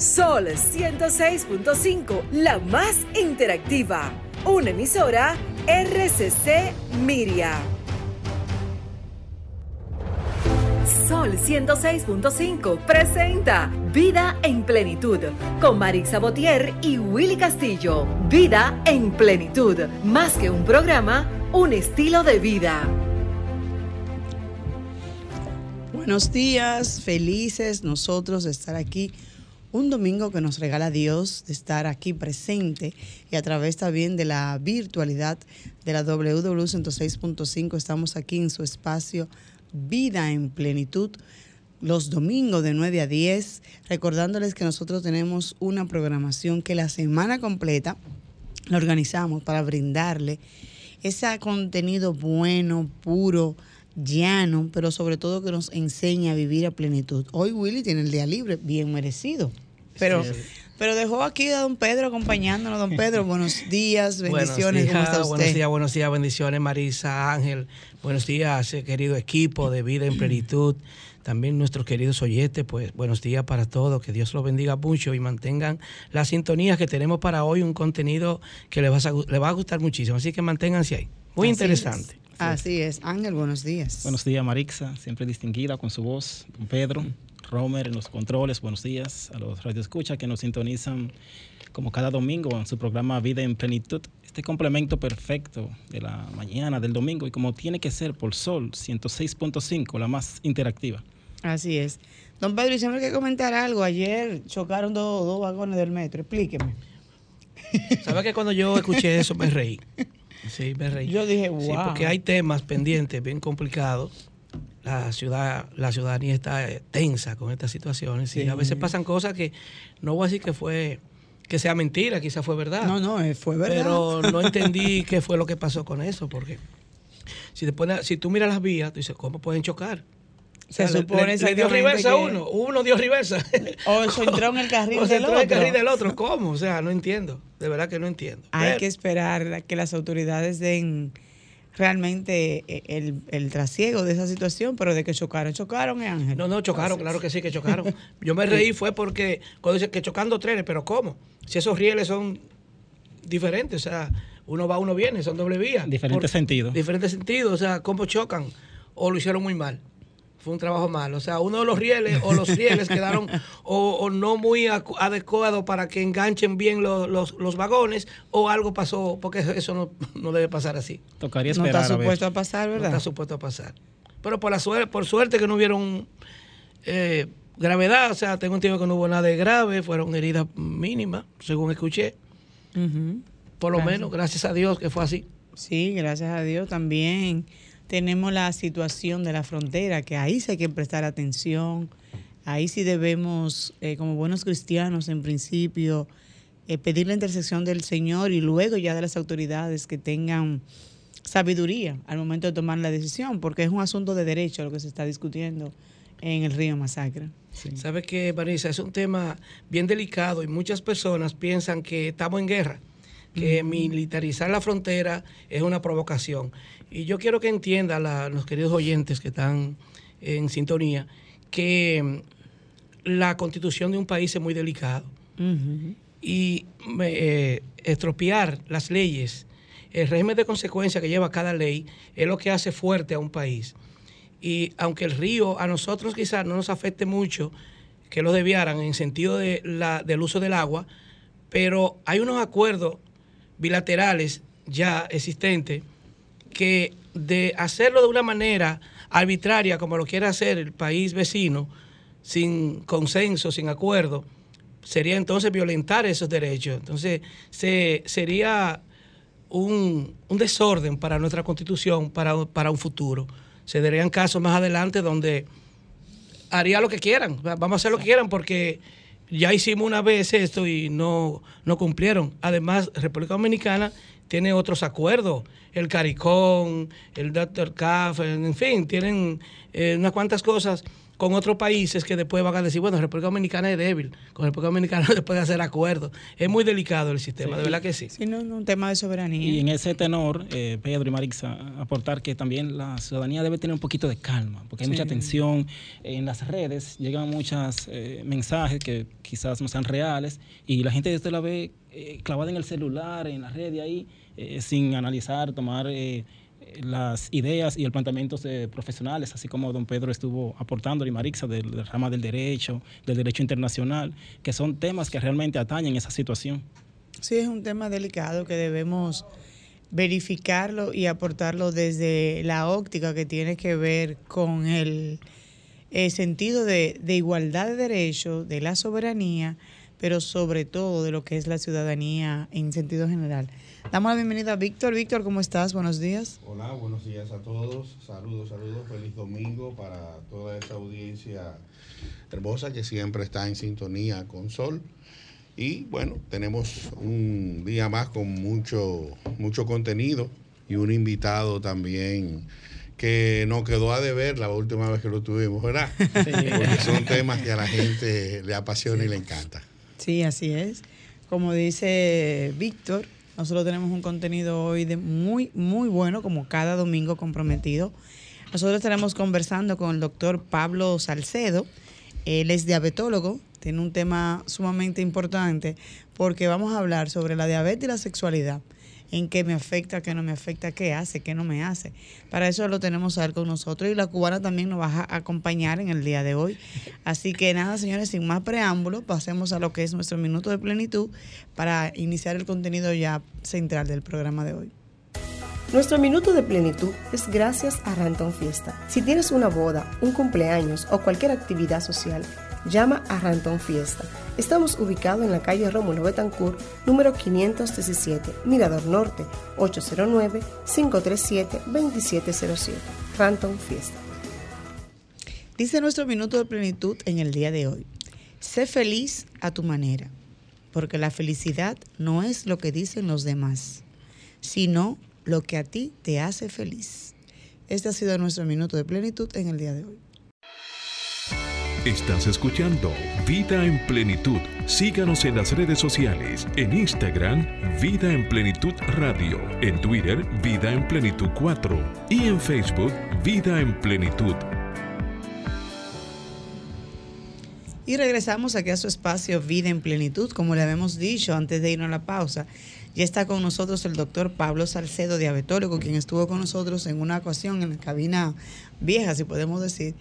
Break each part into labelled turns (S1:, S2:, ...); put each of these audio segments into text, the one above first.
S1: Sol 106.5, la más interactiva. Una emisora RCC Miria. Sol 106.5 presenta Vida en Plenitud con Marix Sabotier y Willy Castillo. Vida en Plenitud, más que un programa, un estilo de vida.
S2: Buenos días, felices nosotros de estar aquí. Un domingo que nos regala Dios de estar aquí presente y a través también de la virtualidad de la WW 106.5 estamos aquí en su espacio Vida en Plenitud los domingos de 9 a 10, recordándoles que nosotros tenemos una programación que la semana completa la organizamos para brindarle ese contenido bueno, puro, llano, pero sobre todo que nos enseña a vivir a plenitud. Hoy Willy tiene el día libre, bien merecido. Pero, pero dejó aquí a don Pedro acompañándonos. Don Pedro, buenos días, bendiciones.
S3: ¿Cómo está usted? Buenos días, buenos días, bendiciones, Marisa, Ángel. Buenos días, eh, querido equipo de Vida en Plenitud. También nuestros queridos oyentes, pues buenos días para todos, que Dios los bendiga mucho y mantengan las sintonías que tenemos para hoy, un contenido que les va a, les va a gustar muchísimo, así que manténganse ahí. Muy
S2: Así
S3: interesante.
S2: es. Así es. Ángel, buenos días.
S4: Buenos días, Marixa, siempre distinguida con su voz. Don Pedro, Romer en los controles, buenos días a los radioescuchas que nos sintonizan como cada domingo en su programa Vida en Plenitud. Este complemento perfecto de la mañana del domingo y como tiene que ser por Sol 106.5, la más interactiva.
S2: Así es. Don Pedro, y siempre hay que comentar algo. Ayer chocaron dos, dos vagones del metro. Explíqueme.
S3: ¿Sabes que cuando yo escuché eso me reí? Sí, me reí.
S2: Yo dije,
S3: Sí,
S2: wow.
S3: porque hay temas pendientes bien complicados. La ciudad, la ciudadanía está eh, tensa con estas situaciones y
S2: Sí.
S3: a veces pasan cosas que no voy a decir que fue que sea mentira, quizás fue verdad.
S2: No, no, eh, fue verdad.
S3: Pero no entendí qué fue lo que pasó con eso, porque si, te pones- si tú miras las vías, tú dices, ¿cómo pueden chocar?
S2: Se
S3: O sea, le-
S2: supone
S3: le, le dio reversa a
S2: que-
S3: uno, uno dio reversa.
S2: O se entró en el carril
S3: O se
S2: del
S3: entró en el
S2: otro.
S3: carril del otro. ¿Cómo? O sea, no entiendo. De verdad que no entiendo.
S2: Hay
S3: Pero-
S2: que esperar a que las autoridades den realmente eh, el, el trasiego de esa situación, pero de que chocaron, chocaron, ¿eh, Ángel.
S3: No, no, chocaron, claro que sí, que chocaron. Yo me reí fue porque cuando dice que chocando trenes, pero ¿cómo? Si esos rieles son diferentes, o sea, uno va, uno viene, son doble vía.
S4: Diferentes sentidos.
S3: Diferentes sentidos, o sea, ¿cómo chocan? O lo hicieron muy mal. Fue un trabajo mal. O sea, uno de los rieles o los rieles quedaron o, o no muy adecuados para que enganchen bien los, los- los vagones o algo pasó, porque eso- no, no debe pasar así.
S4: Tocaría
S2: no
S4: esperar
S2: está
S4: a ver.
S2: supuesto a pasar,
S3: No
S2: ¿verdad?
S3: está supuesto a pasar. Pero por la suerte, por suerte que no hubieron eh, gravedad, o sea, tengo entendido que no hubo nada de grave, fueron heridas mínimas, según escuché. Por lo
S2: Gracias.
S3: menos, gracias a Dios que fue así.
S2: Sí, gracias a Dios también tenemos la situación de la frontera, que ahí sí hay que prestar atención, ahí sí debemos, eh, como buenos cristianos en principio, eh, pedir la intersección del Señor y luego ya de las autoridades que tengan sabiduría al momento de tomar la decisión, porque es un asunto de derecho lo que se está discutiendo en el río Masacre.
S3: ¿Sabes qué, Marisa? Es un tema bien delicado y muchas personas piensan que estamos en guerra, que militarizar la frontera es una provocación. Y yo quiero que entiendan los queridos oyentes que están en sintonía que mm, la constitución de un país es muy delicado. Y eh, estropear las leyes, el régimen de consecuencia que lleva cada ley es lo que hace fuerte a un país. Y aunque el río a nosotros quizás no nos afecte mucho, que lo desviaran en sentido de la, del uso del agua, pero hay unos acuerdos bilaterales ya existentes que de hacerlo de una manera arbitraria, como lo quiere hacer el país vecino, sin consenso, sin acuerdo, sería entonces violentar esos derechos. Entonces, se, sería un, un desorden para nuestra constitución, para, para un futuro. Se darían casos más adelante donde haría lo que quieran, vamos a hacer lo que quieran porque ya hicimos una vez esto y no, no cumplieron. Además, República Dominicana tiene otros acuerdos, el CARICOM, el Dr. CAF, en fin, tienen eh, unas cuantas cosas con otros países que después van a decir, bueno, República Dominicana es débil, con República Dominicana no se puede hacer acuerdos. Es muy delicado el sistema, de verdad que sí.
S2: Sí, no, no, un tema de soberanía.
S4: Y en ese tenor, eh, Pedro y Marixa, aportar que también la ciudadanía debe tener un poquito de calma, porque hay mucha tensión en las redes, llegan muchos eh, mensajes que quizás no sean reales y la gente desde la ve eh, clavada en el celular, en la red y ahí, eh, sin analizar, tomar eh, las ideas y el planteamiento de profesionales, así como don Pedro estuvo aportando y Marixa del, del rama del derecho, del derecho internacional, que son temas que realmente atañen esa situación.
S2: Sí, es un tema delicado que debemos verificarlo y aportarlo desde la óptica que tiene que ver con el, el sentido de, de, igualdad de derechos, de la soberanía, pero sobre todo de lo que es la ciudadanía en sentido general. Damos la bienvenida a Víctor. Víctor, ¿cómo estás? Buenos días.
S5: Hola, buenos días a todos. Saludos, saludos. Feliz domingo para toda esa audiencia hermosa que siempre está en sintonía con Sol. Y bueno, tenemos un día más con mucho, mucho contenido y un invitado también que nos quedó a deber la última vez que lo tuvimos, ¿verdad? Sí. Porque son temas que a la gente le apasiona sí. y le encanta.
S2: Sí, así es. Como dice Víctor, nosotros tenemos un contenido hoy de muy, muy bueno, como cada domingo comprometido. Nosotros estaremos conversando con el doctor Pablo Salcedo. Él es diabetólogo, tiene un tema sumamente importante porque vamos a hablar sobre la diabetes y la sexualidad. En qué me afecta, qué no me afecta, qué hace, qué no me hace. Para eso lo tenemos a él con nosotros y la cubana también nos va a acompañar en el día de hoy. Así que nada, señores, sin más preámbulo, pasemos a lo que es nuestro minuto de plenitud para iniciar el contenido ya central del programa de hoy.
S6: Nuestro minuto de plenitud es gracias a Ranton Fiesta. Si tienes una boda, un cumpleaños o cualquier actividad social, llama a Ranton Fiesta. Estamos ubicados en la calle Rómulo Betancourt, número 517, Mirador Norte, 809-537-2707. Ranton Fiesta.
S2: Dice nuestro minuto de plenitud en el día de hoy. Sé feliz a tu manera, porque la felicidad no es lo que dicen los demás, sino lo que a ti te hace feliz. Este ha sido nuestro minuto de plenitud en el día de hoy.
S7: Estás escuchando Vida en Plenitud. Síganos en las redes sociales. En Instagram, Vida en Plenitud Radio. En Twitter, Vida en Plenitud 4. Y en Facebook, Vida en Plenitud.
S2: Y regresamos aquí a su espacio Vida en Plenitud. Como le habíamos dicho antes de irnos a la pausa, ya está con nosotros el doctor Pablo Salcedo, diabetólogo, quien estuvo con nosotros en una ocasión en la cabina vieja, si podemos decir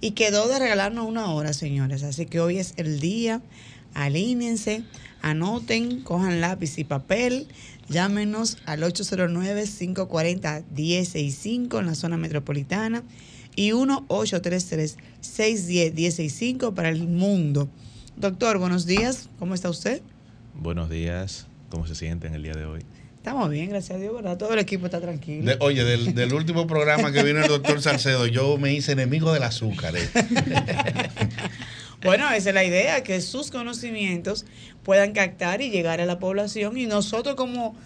S2: y quedó de regalarnos una hora, señores. Así que hoy es el día. Alínense, anoten, cojan lápiz y papel, llámenos al 809-540-165 en la zona metropolitana y 1-833-610-165 para el mundo. Doctor, buenos días, ¿cómo está usted?
S8: Buenos días, ¿cómo se siente en el día de hoy?
S2: Estamos bien, gracias a Dios, ¿verdad? Todo el equipo está tranquilo.
S5: De, oye, del, del, último programa que vino el doctor Salcedo, yo me hice enemigo del azúcar. ¿eh?
S2: bueno, esa es la idea, que sus conocimientos puedan captar y llegar a la población y nosotros como,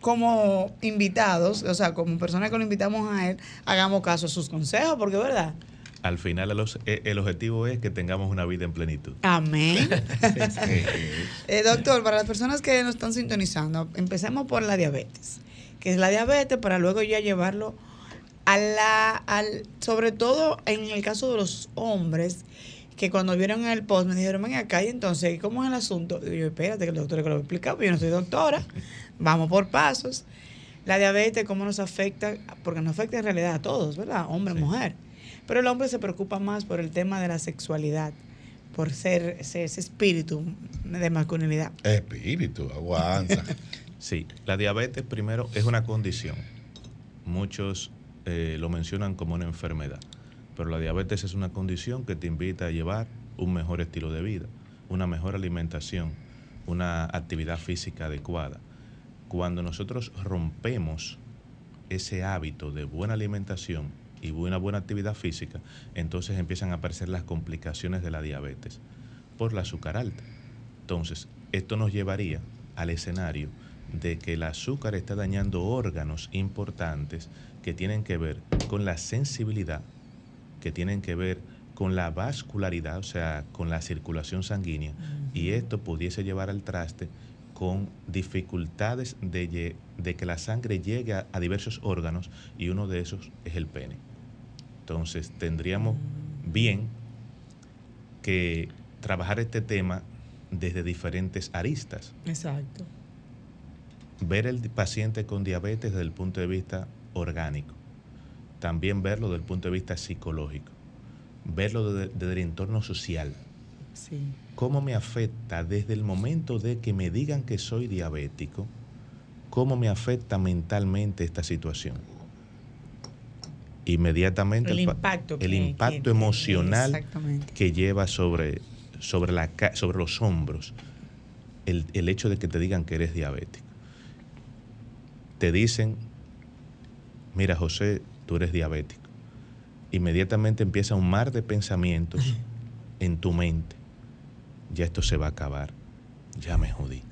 S2: como invitados, o sea, como personas que lo invitamos a él, hagamos caso a sus consejos, porque verdad
S8: al final el, el, objetivo es que tengamos una vida en plenitud.
S2: Amén. eh, doctor, para las personas que nos están sintonizando, empecemos por la diabetes, que es la diabetes para luego ya llevarlo a la, al, sobre todo en el caso de los hombres, que cuando vieron el post me dijeron, ven acá, y entonces, ¿cómo es el asunto? Y yo, espérate, que el doctor que lo explicar, yo no soy doctora, vamos por pasos. La diabetes, ¿cómo nos afecta? Porque nos afecta en realidad a todos, ¿verdad? Hombre, sí. mujer. Pero el hombre se preocupa más por el tema de la sexualidad, por ser ese, ese espíritu de masculinidad.
S5: Espíritu, aguanta.
S8: sí, la diabetes primero es una condición. Muchos eh, lo mencionan como una enfermedad, pero la diabetes es una condición que te invita a llevar un mejor estilo de vida, una mejor alimentación, una actividad física adecuada. Cuando nosotros rompemos ese hábito de buena alimentación, y una buena actividad física, entonces empiezan a aparecer las complicaciones de la diabetes por la azúcar alta. Entonces, esto nos llevaría al escenario de que el azúcar está dañando órganos importantes que tienen que ver con la sensibilidad, que tienen que ver con la vascularidad, o sea, con la circulación sanguínea, y esto pudiese llevar al traste con dificultades de, que la sangre llegue a, a diversos órganos y uno de esos es el pene. Entonces tendríamos bien que trabajar este tema desde diferentes aristas.
S2: Exacto.
S8: Ver el paciente con diabetes desde el punto de vista orgánico, también verlo desde el punto de vista psicológico, verlo desde, desde el entorno social.
S2: Sí.
S8: ¿Cómo me afecta desde el momento de que me digan que soy diabético? ¿Cómo me afecta mentalmente esta situación? Inmediatamente
S2: El
S8: pa-
S2: impacto
S8: el
S2: que-
S8: impacto
S2: que-
S8: emocional que lleva sobre, sobre, la, sobre los hombros el, el hecho de que te digan que eres diabético. Te dicen, mira José, tú eres diabético. Inmediatamente empieza un mar de pensamientos en tu mente. Ya esto se va a acabar. Ya me jodí.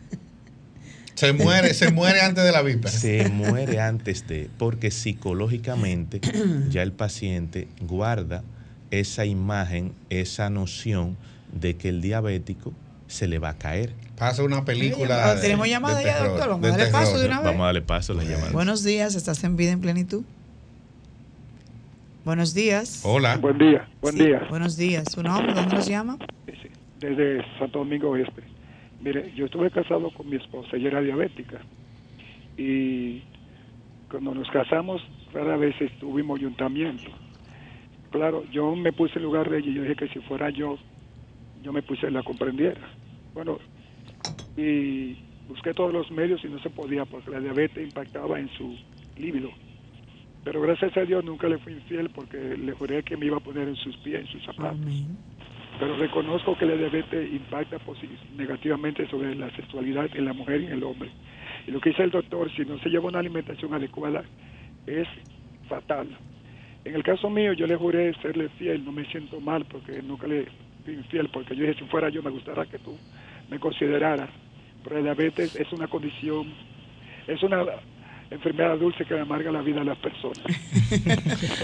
S5: Se muere, se muere antes de la víspera.
S8: Se muere antes de, porque psicológicamente ya el paciente guarda esa imagen, esa noción de que el diabético se le va a caer.
S5: Pasa una película.
S2: ¿Tenemos llamada
S5: de
S2: ya,
S5: terror,
S2: doctor? Vamos a darle paso de una vez.
S8: Vamos a darle paso a la llamada.
S2: Buenos días, estás en vida en plenitud. Buenos días.
S5: Hola.
S9: Buen día, buen
S2: Sí,
S9: día.
S2: Buenos días. ¿Su nombre? ¿Dónde nos llama?
S9: Desde Santo Domingo Oeste. Mire, yo estuve casado con mi esposa, ella era diabética. Y cuando nos casamos, rara vez tuvimos ayuntamiento. Claro, yo me puse en lugar de ella y yo dije que si fuera yo, yo me puse la comprendiera. Bueno, y busqué todos los medios y no se podía porque la diabetes impactaba en su líbido. Pero gracias a Dios nunca le fui infiel porque le juré que me iba a poner en sus pies, en sus zapatos
S2: Amén.
S9: Pero reconozco que la diabetes impacta negativamente sobre la sexualidad en la mujer y en el hombre. Y lo que dice el doctor, si no se lleva una alimentación adecuada, es fatal. En el caso mío, yo le juré serle fiel, no me siento mal porque nunca le fui infiel, porque yo dije, si fuera yo, me gustaría que tú me consideraras. Pero la diabetes es una condición, es una enfermedad dulce que amarga la vida a las personas.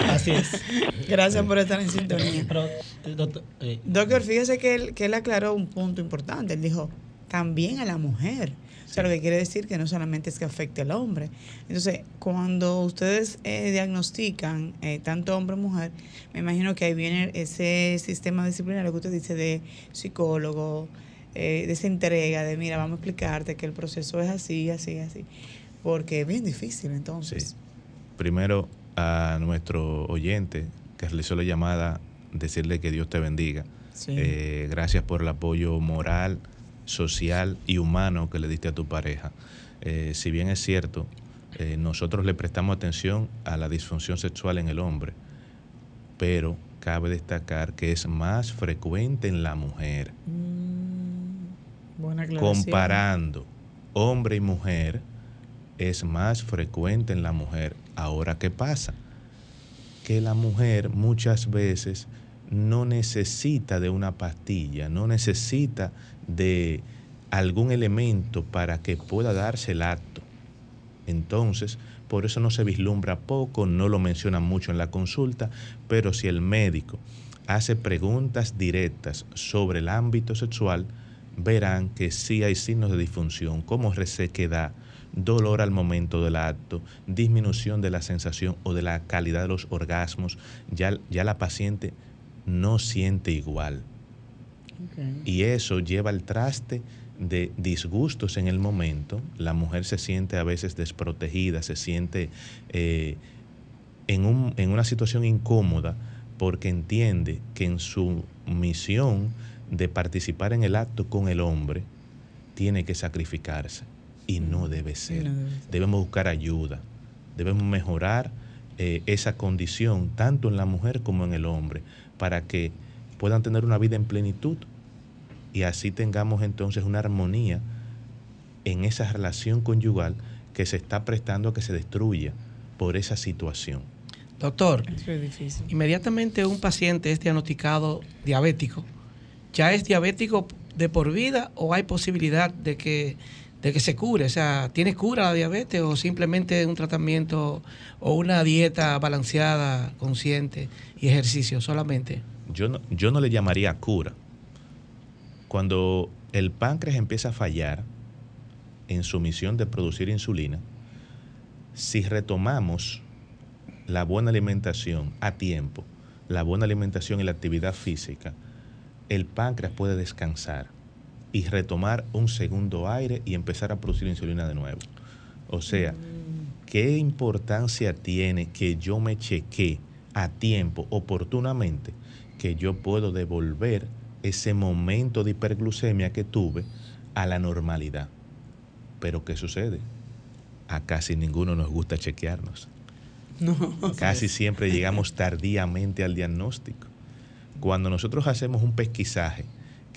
S4: Así es.
S2: Gracias por estar en sintonía.
S4: Pero, eh, doctor, eh,
S2: Doctor, fíjese que él, que él aclaró un punto importante. Él dijo, también a la mujer. O sea, lo que quiere decir que no solamente es que afecte al hombre. Entonces, cuando ustedes eh, diagnostican eh, tanto hombre o mujer, me imagino que ahí viene ese sistema disciplinario que usted dice de psicólogo, eh, de esa entrega, de mira, vamos a explicarte que el proceso es así, así, así. Porque es bien difícil entonces.
S8: Sí. Primero a nuestro oyente que realizó la llamada, decirle que Dios te bendiga.
S2: Sí.
S8: Eh, gracias por el apoyo moral, social y humano que le diste a tu pareja. Eh, si bien es cierto, eh, nosotros le prestamos atención a la disfunción sexual en el hombre, pero cabe destacar que es más frecuente en la mujer.
S2: Mm, buena.
S8: Comparando hombre y mujer, es más frecuente en la mujer. Ahora, ¿qué pasa? Que la mujer muchas veces no necesita de una pastilla, no necesita de algún elemento para que pueda darse el acto. Entonces, por eso no se vislumbra poco, no lo mencionan mucho en la consulta, pero si el médico hace preguntas directas sobre el ámbito sexual, verán que sí hay signos de disfunción, como resequedad, dolor al momento del acto, disminución de la sensación o de la calidad de los orgasmos, ya, ya la paciente no siente igual. Y eso lleva al traste de disgustos en el momento. La mujer se siente a veces desprotegida, se siente eh, en, un- en una situación incómoda porque entiende que en su misión de participar en el acto con el hombre, tiene que sacrificarse. Y no debe ser.
S2: No debe ser.
S8: Debemos buscar ayuda. Debemos mejorar eh, esa condición, tanto en la mujer como en el hombre, para que puedan tener una vida en plenitud y así tengamos entonces una armonía en esa relación conyugal que se está prestando a que se destruya por esa situación.
S3: Doctor,
S2: es
S3: inmediatamente un paciente es diagnosticado diabético, ¿ya es diabético de por vida o hay posibilidad de que, de que se cure? O sea, ¿tiene cura la diabetes o simplemente un tratamiento o una dieta balanceada, consciente y ejercicio solamente?
S8: yo no, yo no le llamaría cura. Cuando el páncreas empieza a fallar en su misión de producir insulina, si retomamos la buena alimentación a tiempo, la buena alimentación y la actividad física, el páncreas puede descansar y retomar un segundo aire y empezar a producir insulina de nuevo. O sea, ¿qué importancia tiene que yo me cheque a tiempo, oportunamente, que yo puedo devolver ese momento de hiperglucemia que tuve a la normalidad? Pero ¿qué sucede? A casi ninguno nos gusta chequearnos. Casi siempre llegamos tardíamente al diagnóstico. Cuando nosotros hacemos un pesquisaje,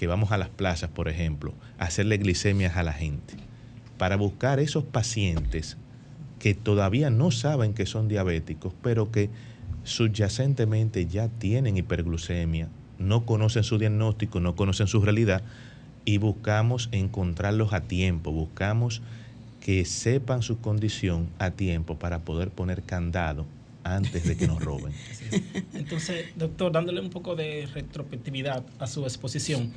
S8: que vamos a las plazas, por ejemplo, a hacerle glicemias a la gente, para buscar esos pacientes que todavía no saben que son diabéticos, pero que subyacentemente ya tienen hiperglucemia, no conocen su diagnóstico, no conocen su realidad, y buscamos encontrarlos a tiempo, buscamos que sepan su condición a tiempo para poder poner candado antes de que nos roben.
S4: Entonces, doctor, dándole un poco de retrospectividad a su exposición,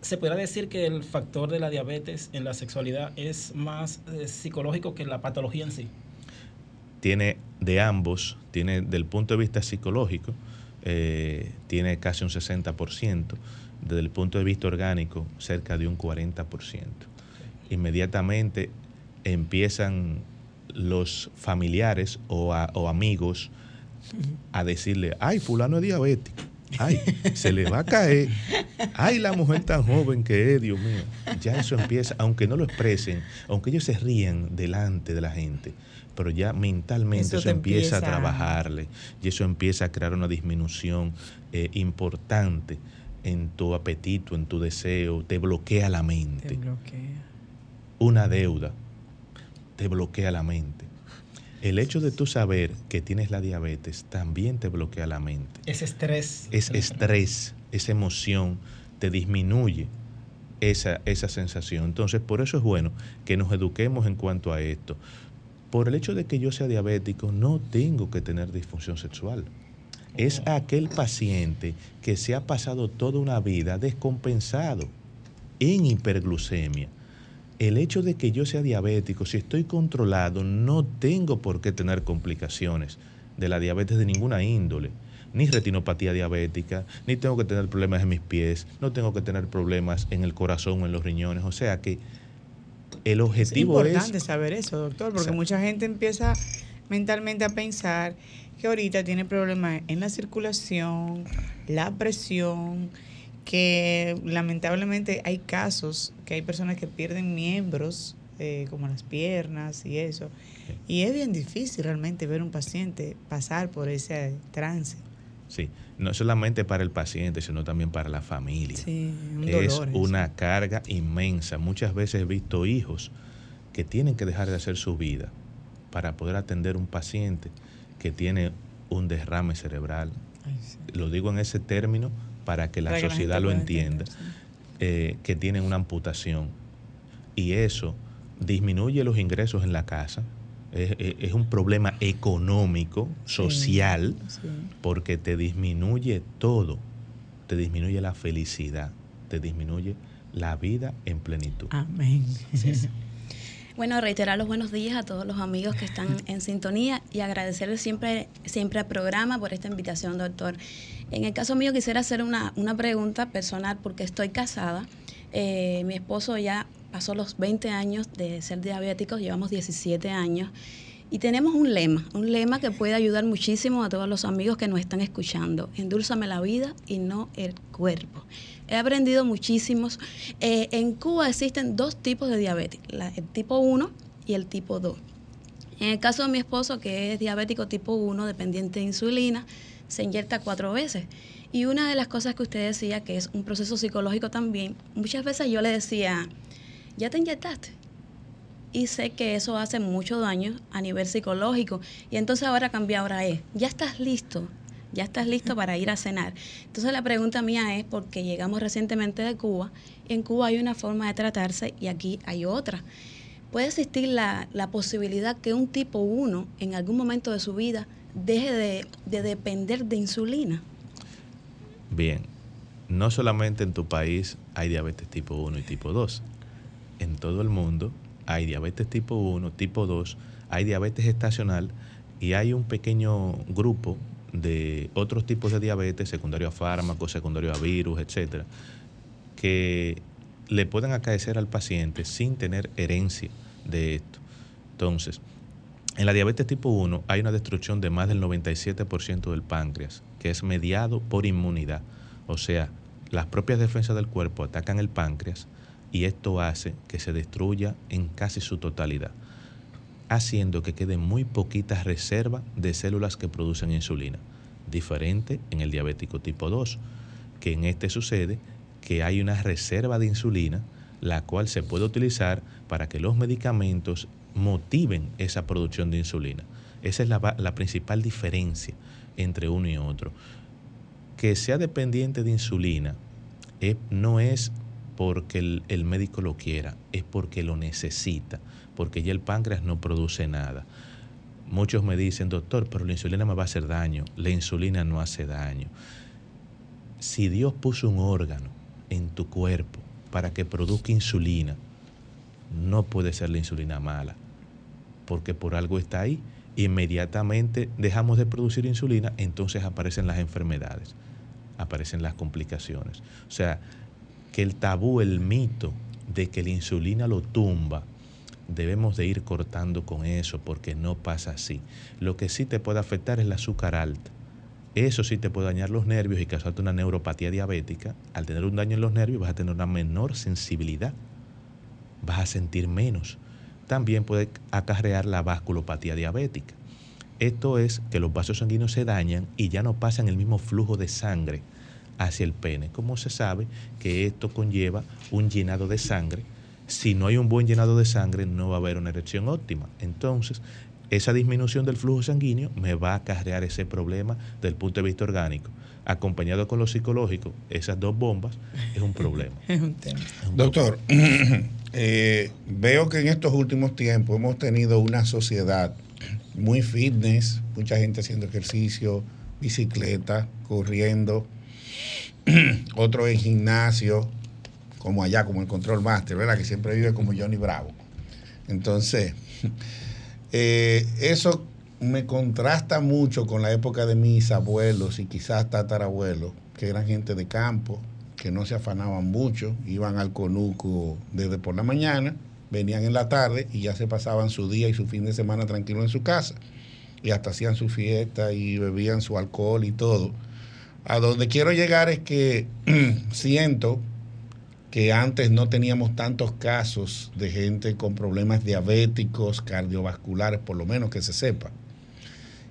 S4: ¿se podría decir que el factor de la diabetes en la sexualidad es más eh, psicológico que la patología en sí?
S8: Tiene de ambos, tiene del punto de vista psicológico, eh, tiene casi un 60%, desde el punto de vista orgánico, cerca de un 40%. Inmediatamente empiezan los familiares o, amigos a decirle, ay, fulano es diabético, ay, se le va a caer, ay, la mujer tan joven que es, Dios mío. Ya eso empieza, aunque no lo expresen, aunque ellos se ríen delante de la gente, pero ya mentalmente eso, empieza, a trabajarle y eso empieza a crear una disminución eh, importante en tu apetito, en tu deseo, te bloquea la mente. Te bloquea. Una deuda te bloquea la mente. El hecho de tú saber que tienes la diabetes también te bloquea la mente.
S4: Es estrés.
S8: Es estrés, esa emoción te disminuye esa, esa sensación. Entonces, por eso es bueno que nos eduquemos en cuanto a esto. Por el hecho de que yo sea diabético, no tengo que tener disfunción sexual. Es aquel paciente que se ha pasado toda una vida descompensado en hiperglucemia el hecho de que yo sea diabético, si estoy controlado, no tengo por qué tener complicaciones de la diabetes de ninguna índole, ni retinopatía diabética, ni tengo que tener problemas en mis pies, no tengo que tener problemas en el corazón o en los riñones. O sea que el objetivo
S2: es... importante saber eso, doctor, porque mucha gente empieza mentalmente a pensar que ahorita tiene problemas en la circulación, la presión, que lamentablemente hay casos que hay personas que pierden miembros, eh, como las piernas y eso, y es bien difícil realmente ver un paciente pasar por ese trance.
S8: Sí, no solamente para el paciente, sino también para la familia. Sí, es una carga inmensa. Muchas veces he visto hijos que tienen que dejar de hacer su vida para poder atender un paciente que tiene un derrame cerebral. Lo digo en ese término para que la sociedad lo entienda, eh, que tienen una amputación. Y eso disminuye los ingresos en la casa. Es, un problema económico, social, porque te disminuye todo. Te disminuye la felicidad, te disminuye la vida en plenitud.
S2: Amén.
S10: Bueno, reiterar los buenos días a todos los amigos que están en sintonía y agradecerles siempre, siempre al programa por esta invitación, doctor. En el caso mío quisiera hacer una, pregunta personal porque estoy casada. Eh, mi esposo ya pasó los 20 años de ser diabético, llevamos 17 años. Y tenemos un lema, un lema que puede ayudar muchísimo a todos los amigos que nos están escuchando. Endúlzame la vida y no el cuerpo. He aprendido muchísimos. Eh, en Cuba existen dos tipos de diabetes, el tipo 1 y el tipo 2. En el caso de mi esposo, que es diabético tipo 1, dependiente de insulina, se inyecta cuatro veces. Y una de las cosas que usted decía, que es un proceso psicológico también, muchas veces yo le decía, ya te inyectaste. Y sé que eso hace mucho daño a nivel psicológico. Y entonces ahora cambia, ahora es, ya estás listo, ya estás listo para ir a cenar. Entonces la pregunta mía es, porque llegamos recientemente de Cuba, en Cuba hay una forma de tratarse y aquí hay otra. ¿Puede existir la, la posibilidad que un tipo 1 en algún momento de su vida deje de, depender de insulina?
S8: Bien, no solamente en tu país hay diabetes tipo 1 y tipo 2. En todo el mundo hay diabetes tipo 1, tipo 2, hay diabetes estacional y hay un pequeño grupo de otros tipos de diabetes, secundario a fármacos, secundario a virus, etcétera, que le pueden acaecer al paciente sin tener herencia de esto. Entonces, en la diabetes tipo 1 hay una destrucción de más del 97% del páncreas, que es mediado por inmunidad. O sea, las propias defensas del cuerpo atacan el páncreas y esto hace que se destruya en casi su totalidad, haciendo que quede muy poquita reserva de células que producen insulina, diferente en el diabético tipo 2, que en este sucede que hay una reserva de insulina, la cual se puede utilizar para que los medicamentos motiven esa producción de insulina. Esa es la, la principal diferencia entre uno y otro. Que sea dependiente de insulina eh, no es porque el, el, médico lo quiera, es porque lo necesita, porque ya el páncreas no produce nada. Muchos me dicen, doctor, pero la insulina me va a hacer daño. La insulina no hace daño. Si Dios puso un órgano en tu cuerpo para que produzca insulina, no puede ser la insulina mala, porque por algo está ahí. Inmediatamente dejamos de producir insulina, entonces aparecen las enfermedades, aparecen las complicaciones. O sea, que el tabú, el mito de que la insulina lo tumba, debemos de ir cortando con eso porque no pasa así. Lo que sí te puede afectar es el azúcar alta. Eso sí te puede dañar los nervios y causarte una neuropatía diabética. Al tener un daño en los nervios vas a tener una menor sensibilidad. Vas a sentir menos. También puede acarrear la vasculopatía diabética. Esto es que los vasos sanguíneos se dañan y ya no pasan el mismo flujo de sangre hacia el pene. Como se sabe que esto conlleva un llenado de sangre. Si no hay un buen llenado de sangre, no va a haber una erección óptima. Entonces, esa disminución del flujo sanguíneo me va a acarrear ese problema desde el punto de vista orgánico. Acompañado con lo psicológico, esas dos bombas es un problema.
S2: es un tema.
S5: Doctor, eh, veo que en estos últimos tiempos hemos tenido una sociedad muy fitness, mucha gente haciendo ejercicio, bicicleta, corriendo, otro en gimnasio, como allá, como el Control Master, ¿verdad? Que siempre vive como Johnny Bravo. Entonces, eh, eso me contrasta mucho con la época de mis abuelos y quizás tatarabuelos, que eran gente de campo, que no se afanaban mucho, iban al conuco desde por la mañana, venían en la tarde y ya se pasaban su día y su fin de semana tranquilo en su casa. Y hasta hacían su fiesta y bebían su alcohol y todo. A donde quiero llegar es que siento que antes no teníamos tantos casos de gente con problemas diabéticos, cardiovasculares, por lo menos que se sepa.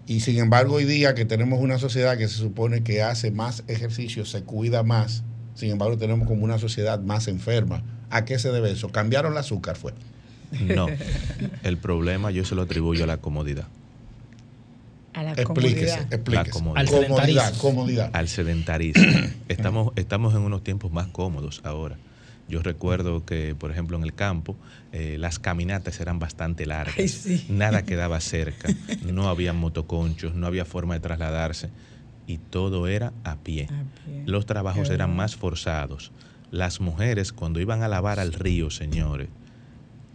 S5: Y sin embargo, hoy día que tenemos una sociedad que se supone que hace más ejercicio, se cuida más, sin embargo, tenemos como una sociedad más enferma. ¿A qué se debe eso? ¿Cambiaron el azúcar? Fue.
S8: No. El problema yo se lo atribuyo a la comodidad.
S2: A la
S5: Explíquese,
S2: comodidad.
S5: explíquese.
S8: La comodidad.
S5: comodidad, comodidad.
S8: Al sedentarismo. estamos, estamos en unos tiempos más cómodos ahora. Yo recuerdo que, por ejemplo, en el campo, eh, las caminatas eran bastante largas.
S2: Ay, sí.
S8: Nada quedaba cerca. No había motoconchos, no había forma de trasladarse. Y todo era a pie.
S2: A pie.
S8: Los trabajos
S2: Qué
S8: eran más forzados. Las mujeres, cuando iban a lavar al río, señores,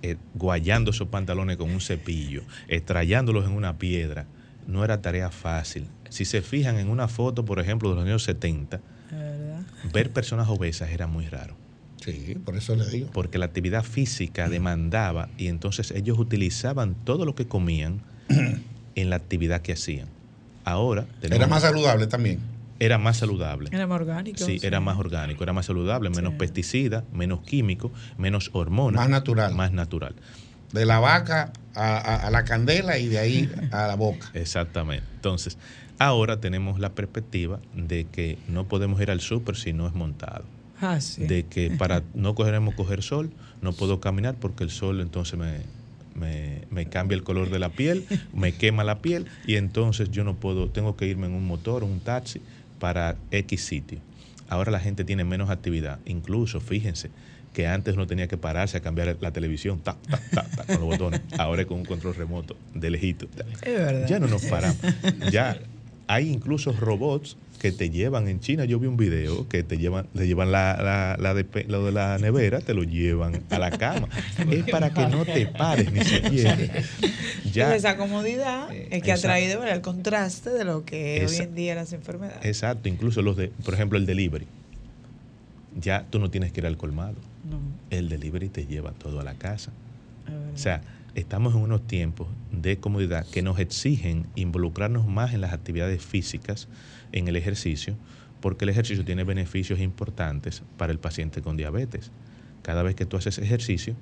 S8: eh, guayando esos pantalones con un cepillo, estrellándolos en una piedra, no era tarea fácil. Si se fijan en una foto, por ejemplo, de los años 70,
S2: ¿Verdad?
S8: ver personas obesas era muy raro,
S5: Sí, por eso le digo.
S8: porque la actividad física demandaba y entonces ellos utilizaban todo lo que comían en la actividad que hacían. Ahora
S5: Era más saludable también.
S8: era más saludable.
S2: Era más orgánico.
S8: Sí, era más orgánico, era más saludable, menos
S2: Sí.
S8: pesticidas, menos químicos, menos hormonas.
S5: Más natural.
S8: Más natural.
S5: De la vaca a, a- a la candela y de ahí a la boca.
S8: Exactamente. Entonces, ahora tenemos la perspectiva de que no podemos ir al súper si no es montado.
S2: Ah, sí.
S8: De que para no cogeremos coger sol, no puedo caminar porque el sol entonces me, me, me cambia el color de la piel, me quema la piel y entonces yo no puedo, tengo que irme en un motor o un taxi para X sitio. Ahora la gente tiene menos actividad. Incluso, fíjense, que antes no tenía que pararse a cambiar la televisión ta, ta, ta, ta, con los botones. Ahora es con un control remoto, de lejito.
S2: Es verdad.
S8: Ya no nos paramos. Ya hay incluso robots que te llevan en China. Yo vi un video que te llevan, te llevan la, la, de, lo de la nevera, te lo llevan a la cama. es para que no te pares ni siquiera.
S2: Ya, esa comodidad es que ha traído el contraste de lo que hoy en día las enfermedades.
S8: Exacto, incluso los de, por ejemplo, el delivery. Ya tú no tienes que ir al colmado. El delivery te lleva todo a la casa. O sea, estamos en unos tiempos de comodidad que nos exigen involucrarnos más en las actividades físicas, en el ejercicio, porque el ejercicio tiene beneficios importantes para el paciente con diabetes. Cada vez que tú haces ejercicio,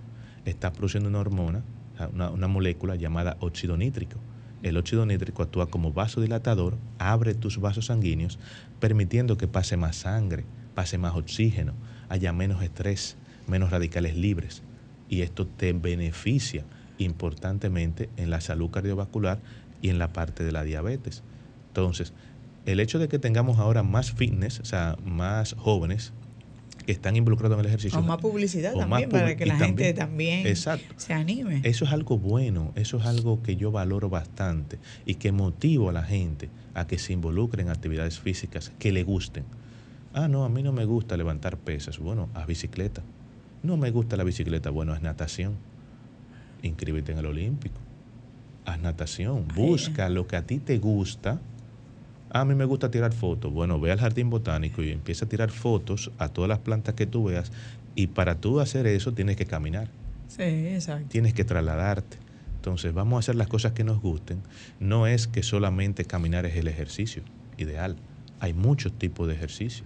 S8: estás produciendo una hormona, una, molécula llamada óxido nítrico. El óxido nítrico actúa como vasodilatador, abre tus vasos sanguíneos, permitiendo que pase más sangre, pase más oxígeno, haya menos estrés, menos radicales libres. Y esto te beneficia importantemente en la salud cardiovascular y en la parte de la diabetes. Entonces, el hecho de que tengamos ahora más fitness, o sea, más jóvenes que están involucrados en el ejercicio.
S2: O más publicidad también, para que la gente también se anime.
S8: Eso es algo bueno, eso es algo que yo valoro bastante y que motivo a la gente a que se involucre en actividades físicas que le gusten. Ah, no, a mí no me gusta levantar pesas. Bueno, haz bicicleta. No me gusta la bicicleta. Bueno, es natación inscríbete en el Olímpico. Haz natación, busca lo que a ti te gusta. A mí me gusta tirar fotos. Bueno, ve al jardín botánico y empieza a tirar fotos a todas las plantas que tú veas. Y para tú hacer eso tienes que caminar.
S2: Sí, exacto.
S8: Tienes que trasladarte. Entonces vamos a hacer las cosas que nos gusten. No es que solamente caminar es el ejercicio ideal. Hay muchos tipos de ejercicio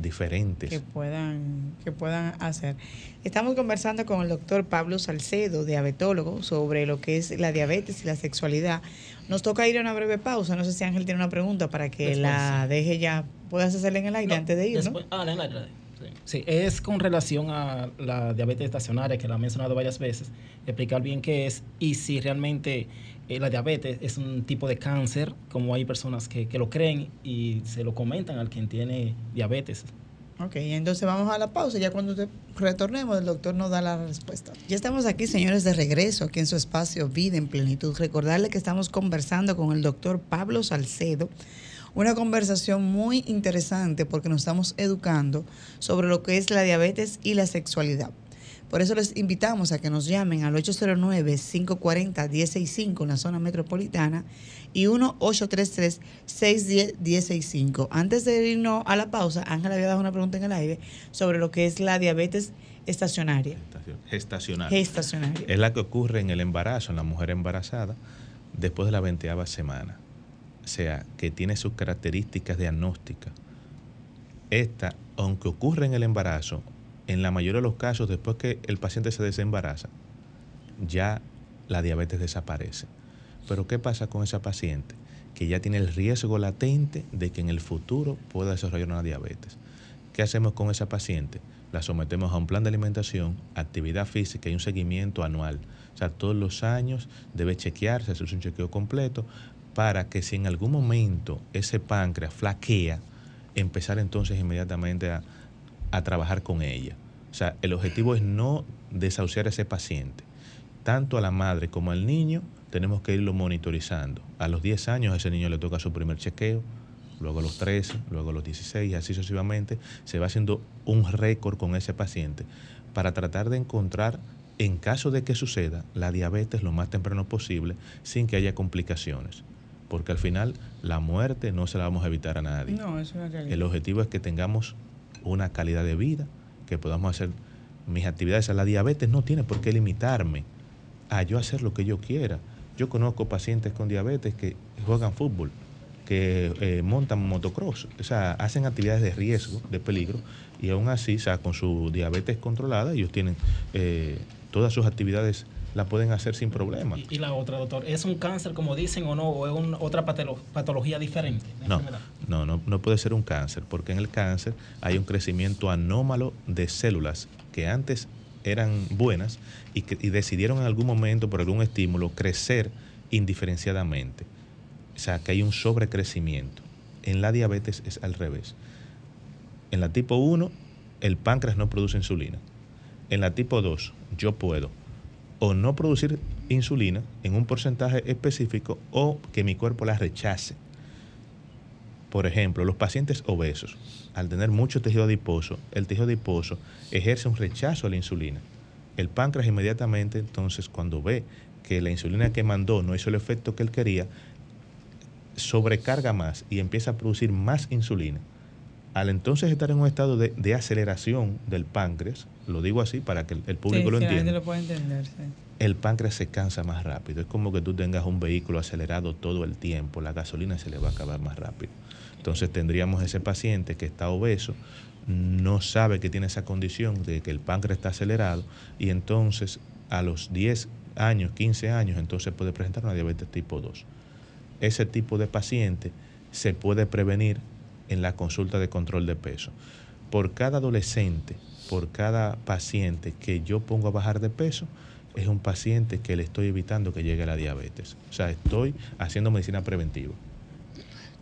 S8: diferentes.
S2: Que puedan, que puedan hacer. Estamos conversando con el doctor Pablo Salcedo, diabetólogo, sobre lo que es la diabetes y la sexualidad. Nos toca ir a una breve pausa. No sé si Ángel tiene una pregunta para que la deje ya. ¿Puedas hacerla en el aire antes de ir? ¿no?
S4: Ah, en el aire. Sí. es con relación a la diabetes estacionaria, que la he mencionado varias veces, explicar bien qué es y si realmente eh, la diabetes es un tipo de cáncer, como hay personas que, que, lo creen y se lo comentan al quien tiene diabetes.
S2: Ok, entonces vamos a la pausa. Ya cuando retornemos, el doctor nos da la respuesta. Ya estamos aquí, señores, de regreso, aquí en su espacio Vida en Plenitud. Recordarle que estamos conversando con el doctor Pablo Salcedo. Una conversación muy interesante porque nos estamos educando sobre lo que es la diabetes y la sexualidad. Por eso les invitamos a que nos llamen al 809-540-165 en la zona metropolitana y 1-833-610-165. Antes de irnos a la pausa, Ángela había dado una pregunta en el aire sobre lo que es la diabetes estacionaria. Gestacionaria.
S8: Es la que ocurre en el embarazo, en la mujer embarazada, después de la veinteava semana. O sea, que tiene sus características diagnósticas. Esta, aunque ocurre en el embarazo, en la mayoría de los casos, después que el paciente se desembaraza, ya la diabetes desaparece. Pero ¿qué pasa con esa paciente? Que ya tiene el riesgo latente de que en el futuro pueda desarrollar una diabetes. ¿Qué hacemos con esa paciente? La sometemos a un plan de alimentación, actividad física y un seguimiento anual. O sea, todos los años debe chequearse, hacerse un chequeo completo, para que si en algún momento ese páncreas flaquea, empezar entonces inmediatamente a, a trabajar con ella. O sea, el objetivo es no desahuciar a ese paciente. Tanto a la madre como al niño tenemos que irlo monitorizando. A los 10 años a ese niño le toca su primer chequeo, luego a los 13, luego a los 16 y así sucesivamente se va haciendo un récord con ese paciente para tratar de encontrar, en caso de que suceda, la diabetes lo más temprano posible sin que haya complicaciones. Porque al final la muerte no se la vamos a evitar a nadie.
S2: No, es una realidad.
S8: El objetivo es que tengamos una calidad de vida, que podamos hacer mis actividades. la diabetes no tiene por qué limitarme a yo hacer lo que yo quiera. Yo conozco pacientes con diabetes que juegan fútbol, que eh, montan motocross, o sea, hacen actividades de riesgo, de peligro, y aún así, o sea, con su diabetes controlada, ellos tienen eh, todas sus actividades la pueden hacer sin problema.
S4: ¿Y, la otra, doctor? ¿Es un cáncer, como dicen, o no? ¿O es otra patología diferente?
S8: No, no, no, no puede ser un cáncer, porque en el cáncer hay un crecimiento anómalo de células que antes eran buenas y, que, y decidieron en algún momento, por algún estímulo, crecer indiferenciadamente. O sea, que hay un sobrecrecimiento. En la diabetes es al revés. En la tipo 1, el páncreas no produce insulina. En la tipo 2, yo puedo o no producir insulina en un porcentaje específico o que mi cuerpo la rechace. Por ejemplo, los pacientes obesos, al tener mucho tejido adiposo, el tejido adiposo ejerce un rechazo a la insulina. El páncreas inmediatamente, entonces, cuando ve que la insulina que mandó no hizo el efecto que él quería, sobrecarga más y empieza a producir más insulina. Al entonces estar en un estado de, aceleración del páncreas, lo digo así para que el, público lo entienda.
S2: Lo puede entender, sí
S8: el páncreas se cansa más rápido. Es como que tú tengas un vehículo acelerado todo el tiempo, la gasolina se le va a acabar más rápido. Entonces tendríamos ese paciente que está obeso, no sabe que tiene esa condición de que el páncreas está acelerado y entonces a los 10 años, 15 años, entonces puede presentar una diabetes tipo 2. Ese tipo de paciente se puede prevenir en la consulta de control de peso. Por cada adolescente, por cada paciente que yo pongo a bajar de peso, es un paciente que le estoy evitando que llegue a la diabetes. O sea, estoy haciendo medicina preventiva.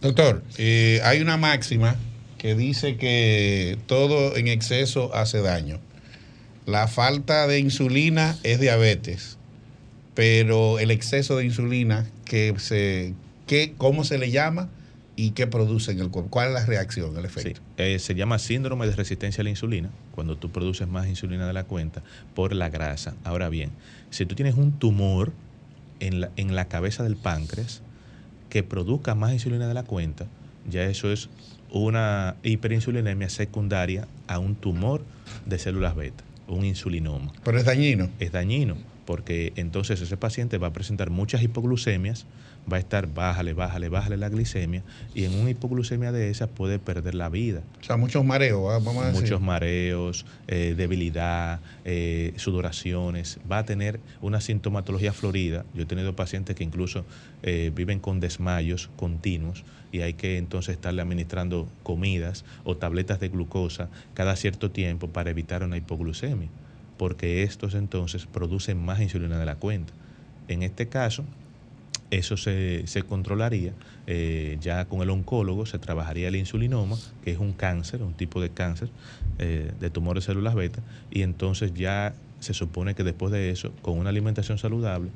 S5: Doctor, eh, hay una máxima que dice que todo en exceso hace daño. La falta de insulina es diabetes, pero el exceso de insulina, que se, que, ¿cómo se le llama? Y qué produce en el cuerpo. ¿Cuál es la reacción, el efecto?
S8: Eh, se llama síndrome de resistencia a la insulina, cuando tú produces más insulina de la cuenta por la grasa. Ahora bien, si tú tienes un tumor en la, en la cabeza del páncreas que produzca más insulina de la cuenta, ya eso es una hiperinsulinemia secundaria a un tumor de células beta, un insulinoma.
S5: Pero es dañino.
S8: Es dañino, porque entonces ese paciente va a presentar muchas hipoglucemias, va a estar bájale, bájale, bájale la glicemia y en una hipoglucemia de esas puede perder la vida.
S5: O sea, muchos mareos, vamos a decir.
S8: Muchos mareos, eh, debilidad, eh, sudoraciones, va a tener una sintomatología florida. Yo he tenido pacientes que incluso eh, viven con desmayos continuos y hay que entonces estarle administrando comidas o tabletas de glucosa cada cierto tiempo para evitar una hipoglucemia, porque estos entonces producen más insulina de la cuenta. En este caso, eso se, controlaría eh, ya con el oncólogo, se trabajaría el insulinoma, que es un cáncer, un tipo de cáncer eh, de tumores de células beta, y entonces ya se supone que después de eso, con una alimentación saludable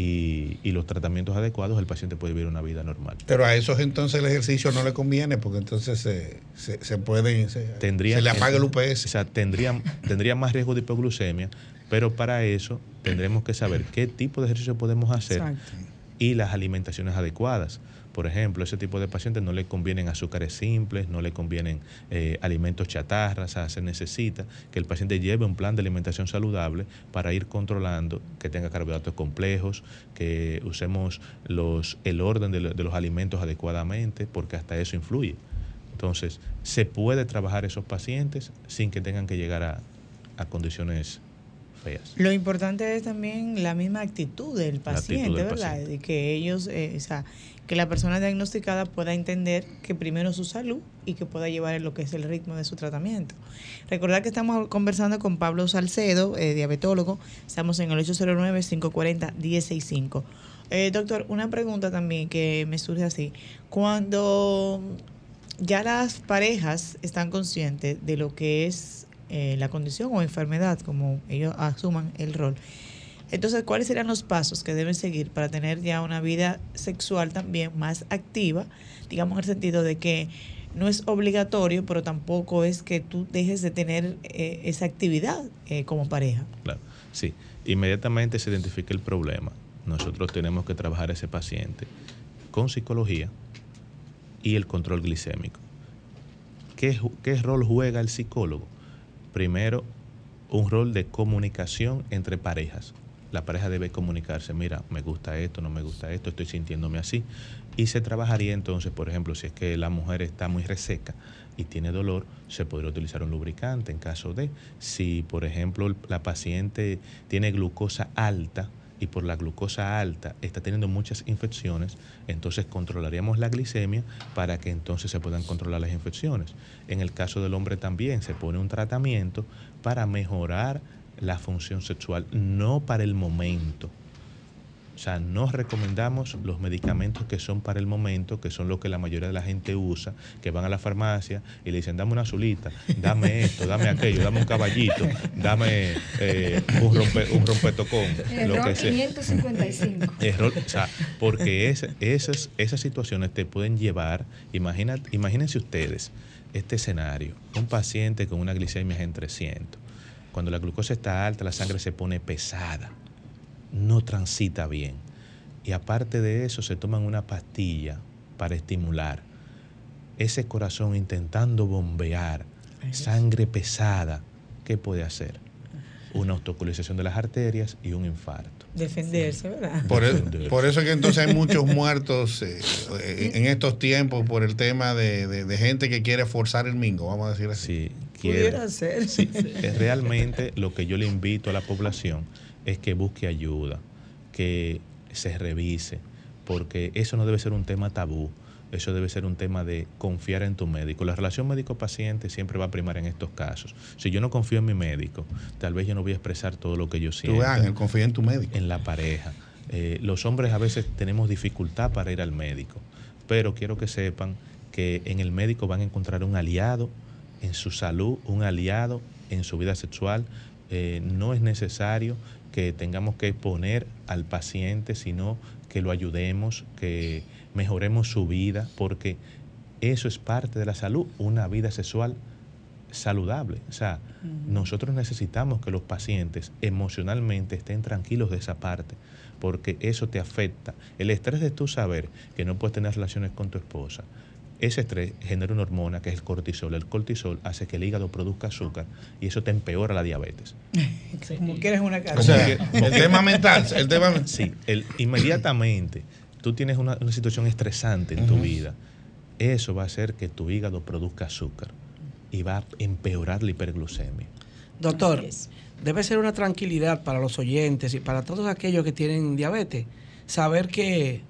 S8: y, los tratamientos adecuados, el paciente puede vivir una vida normal.
S5: Pero a esos entonces el ejercicio no le conviene porque entonces se, se, puede, se,
S8: tendría,
S5: le apaga el UPS.
S8: O sea, tendría, tendría más riesgo de hipoglucemia, pero para eso tendremos que saber qué tipo de ejercicio podemos hacer y las alimentaciones adecuadas. Por ejemplo, ese tipo de pacientes no le convienen azúcares simples, no le convienen eh, alimentos chatarras, se necesita que el paciente lleve un plan de alimentación saludable para ir controlando que tenga carbohidratos complejos, que usemos los, el orden de, los alimentos adecuadamente, porque hasta eso influye. Entonces, se puede trabajar esos pacientes sin que tengan que llegar a, a condiciones
S2: lo importante es también la misma actitud del paciente, ¿verdad? Y que ellos, eh, o sea, que la persona diagnosticada pueda entender que primero su salud y que pueda llevar lo que es el ritmo de su tratamiento. Recordad que estamos conversando con Pablo Salcedo, eh, diabetólogo. Estamos en el 809-540-165. Eh, doctor, una pregunta también que me surge así. Cuando ya las parejas están conscientes de lo que es eh, la condición o enfermedad, como ellos asuman el rol. Entonces, ¿cuáles serían los pasos que deben seguir para tener ya una vida sexual también más activa? Digamos en el sentido de que no es obligatorio, pero tampoco es que tú dejes de tener eh, esa actividad eh, como pareja.
S8: Claro, sí. Inmediatamente se identifica el problema. Nosotros tenemos que trabajar a ese paciente con psicología y el control glicémico. ¿Qué, qué rol juega el psicólogo? Primero, un rol de comunicación entre parejas. La pareja debe comunicarse, mira, me gusta esto, no me gusta esto, estoy sintiéndome así. Y se trabajaría entonces, por ejemplo, si es que la mujer está muy reseca y tiene dolor, se podría utilizar un lubricante en caso de, si por ejemplo la paciente tiene glucosa alta, y por la glucosa alta está teniendo muchas infecciones, entonces controlaríamos la glicemia para que entonces se puedan controlar las infecciones. En el caso del hombre también se pone un tratamiento para mejorar la función sexual, no para el momento. Sea, no recomendamos los medicamentos que son para el momento, que son los que la mayoría de la gente usa, que van a la farmacia y le dicen, dame una azulita, dame esto, dame aquello, dame un caballito, dame eh, un, rompe, un rompetocón, lo que sea. 555. Error, o sea, porque esas, esas situaciones te pueden llevar, imagina, imagínense ustedes este escenario, un paciente con una glicemia en 300, cuando la glucosa está alta, la sangre se pone pesada no transita bien. Y aparte de eso, se toman una pastilla para estimular ese corazón intentando bombear sangre pesada. ¿Qué puede hacer? Una autoculización de las arterias y un infarto.
S2: Defenderse, ¿verdad?
S5: Por, e-, por, eso es que entonces hay muchos muertos eh, en estos tiempos por el tema de, gente que quiere forzar el mingo, vamos a decir así.
S8: Sí, quiere. Ser. Sí, es realmente lo que yo le invito a la población es que busque ayuda, que se revise, porque eso no debe ser un tema tabú, eso debe ser un tema de confiar en tu médico. La relación médico-paciente siempre va a primar en estos casos. Si yo no confío en mi médico, tal vez yo no voy a expresar todo lo que yo siento.
S5: Tú, Ángel, confía en tu médico.
S8: En la pareja. Eh, los hombres a veces tenemos dificultad para ir al médico, pero quiero que sepan que en el médico van a encontrar un aliado en su salud, un aliado en su vida sexual. Eh, no es necesario que tengamos que poner al paciente, sino que lo ayudemos, que mejoremos su vida, porque eso es parte de la salud, una vida sexual saludable. O sea, nosotros necesitamos que los pacientes emocionalmente estén tranquilos de esa parte, porque eso te afecta. El estrés de tu saber que no puedes tener relaciones con tu esposa, ese estrés genera una hormona que es el cortisol. El cortisol hace que el hígado produzca azúcar y eso te empeora la diabetes.
S2: Como quieres una
S5: cara. O sea, el tema mental. El tema...
S8: Sí, el, inmediatamente tú tienes una, situación estresante en tu vida, eso va a hacer que tu hígado produzca azúcar y va a empeorar la hiperglucemia.
S3: Doctor, debe ser una tranquilidad para los oyentes y para todos aquellos que tienen diabetes saber que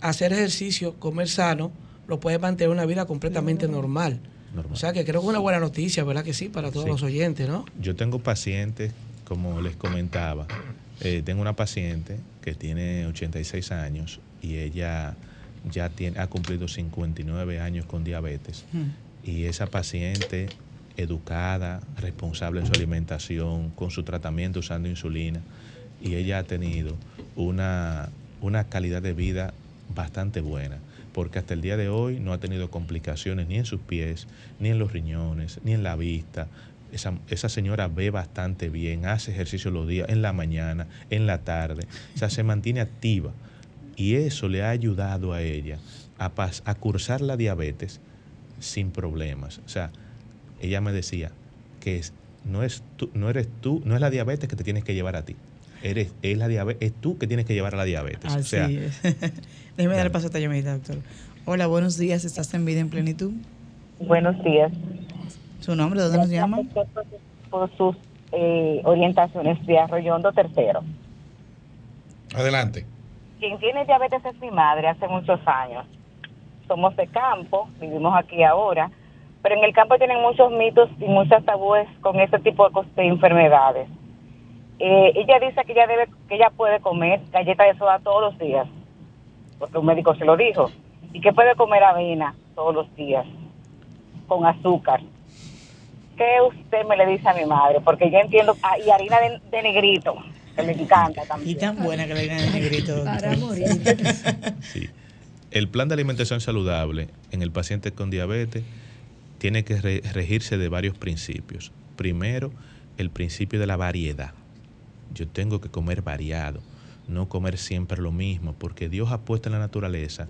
S3: hacer ejercicio, comer sano, lo puede mantener una vida completamente normal. O sea que creo que es una buena noticia, ¿verdad que sí? Para todos los oyentes, ¿no?
S8: Yo tengo pacientes, como les comentaba, eh, tengo una paciente que tiene 86 años y ella ya tiene, ha cumplido 59 años con diabetes. Y esa paciente educada, responsable en su alimentación, con su tratamiento usando insulina, y ella ha tenido una, una calidad de vida bastante buena porque hasta el día de hoy no ha tenido complicaciones ni en sus pies, ni en los riñones, ni en la vista. Esa, señora ve bastante bien, hace ejercicio los días, en la mañana, en la tarde, o sea, se mantiene activa. Y eso le ha ayudado a ella a, cursar la diabetes sin problemas. O sea, ella me decía que no, es no eres tú, no es la diabetes que te tienes que llevar a ti. Eres, es, la diabetes, es tú que tienes que llevar a la diabetes.
S2: Así o sea, es. Déjeme dar el paso a esta llamadita, doctor. Hola, buenos días. ¿Estás en vida en plenitud?
S11: Buenos días.
S2: ¿Su nombre? ¿De dónde nos llama?
S11: Por sus eh, orientaciones de Arroyondo Tercero.
S5: Adelante.
S11: Quien tiene diabetes es mi madre hace muchos años. Somos de campo, vivimos aquí ahora, pero en el campo tienen muchos mitos y muchas tabúes con este tipo de, enfermedades. Eh, ella dice que ella debe, que ella puede comer galleta de soda todos los días porque un médico se lo dijo, y que puede comer avena todos los días con azúcar. ¿Qué usted me le dice a mi madre? Porque yo entiendo, ah, y harina de, negrito, que me encanta también.
S2: Y tan buena que la harina de negrito.
S11: Para morir.
S8: Sí. El plan de alimentación saludable en el paciente con diabetes tiene que regirse de varios principios. Primero, el principio de la variedad. Yo tengo que comer variado no comer siempre lo mismo, porque Dios ha puesto en la naturaleza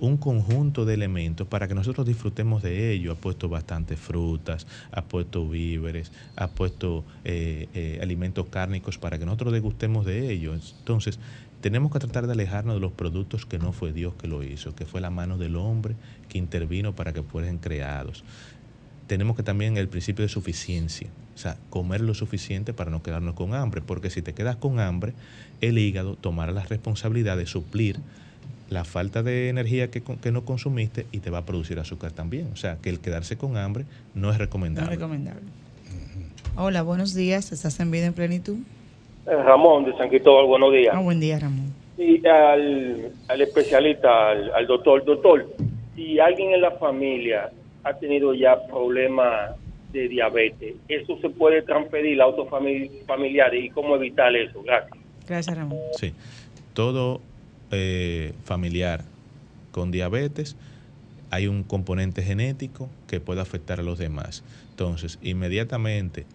S8: un conjunto de elementos para que nosotros disfrutemos de ello. Ha puesto bastantes frutas, ha puesto víveres, ha puesto eh, eh, alimentos cárnicos para que nosotros degustemos de ellos. Entonces, tenemos que tratar de alejarnos de los productos que no fue Dios que lo hizo, que fue la mano del hombre que intervino para que fueran creados. Tenemos que también el principio de suficiencia, o sea, comer lo suficiente para no quedarnos con hambre, porque si te quedas con hambre, el hígado tomará la responsabilidad de suplir la falta de energía que, que, no consumiste y te va a producir azúcar también. O sea, que el quedarse con hambre no es recomendable.
S2: No es recomendable. Hola, buenos días. ¿Estás en vida en plenitud?
S12: Eh, Ramón de San Cristóbal, buenos días.
S2: Ah, buen día, Ramón.
S12: Y al, al especialista, al, al doctor, doctor, si alguien en la familia ha tenido ya problemas de diabetes, ¿eso se puede transferir a otros famili- familiares y cómo evitar eso? Gracias.
S2: Gracias, Ramón.
S8: Sí. Todo eh, familiar con diabetes hay un componente genético que puede afectar a los demás. Entonces, inmediatamente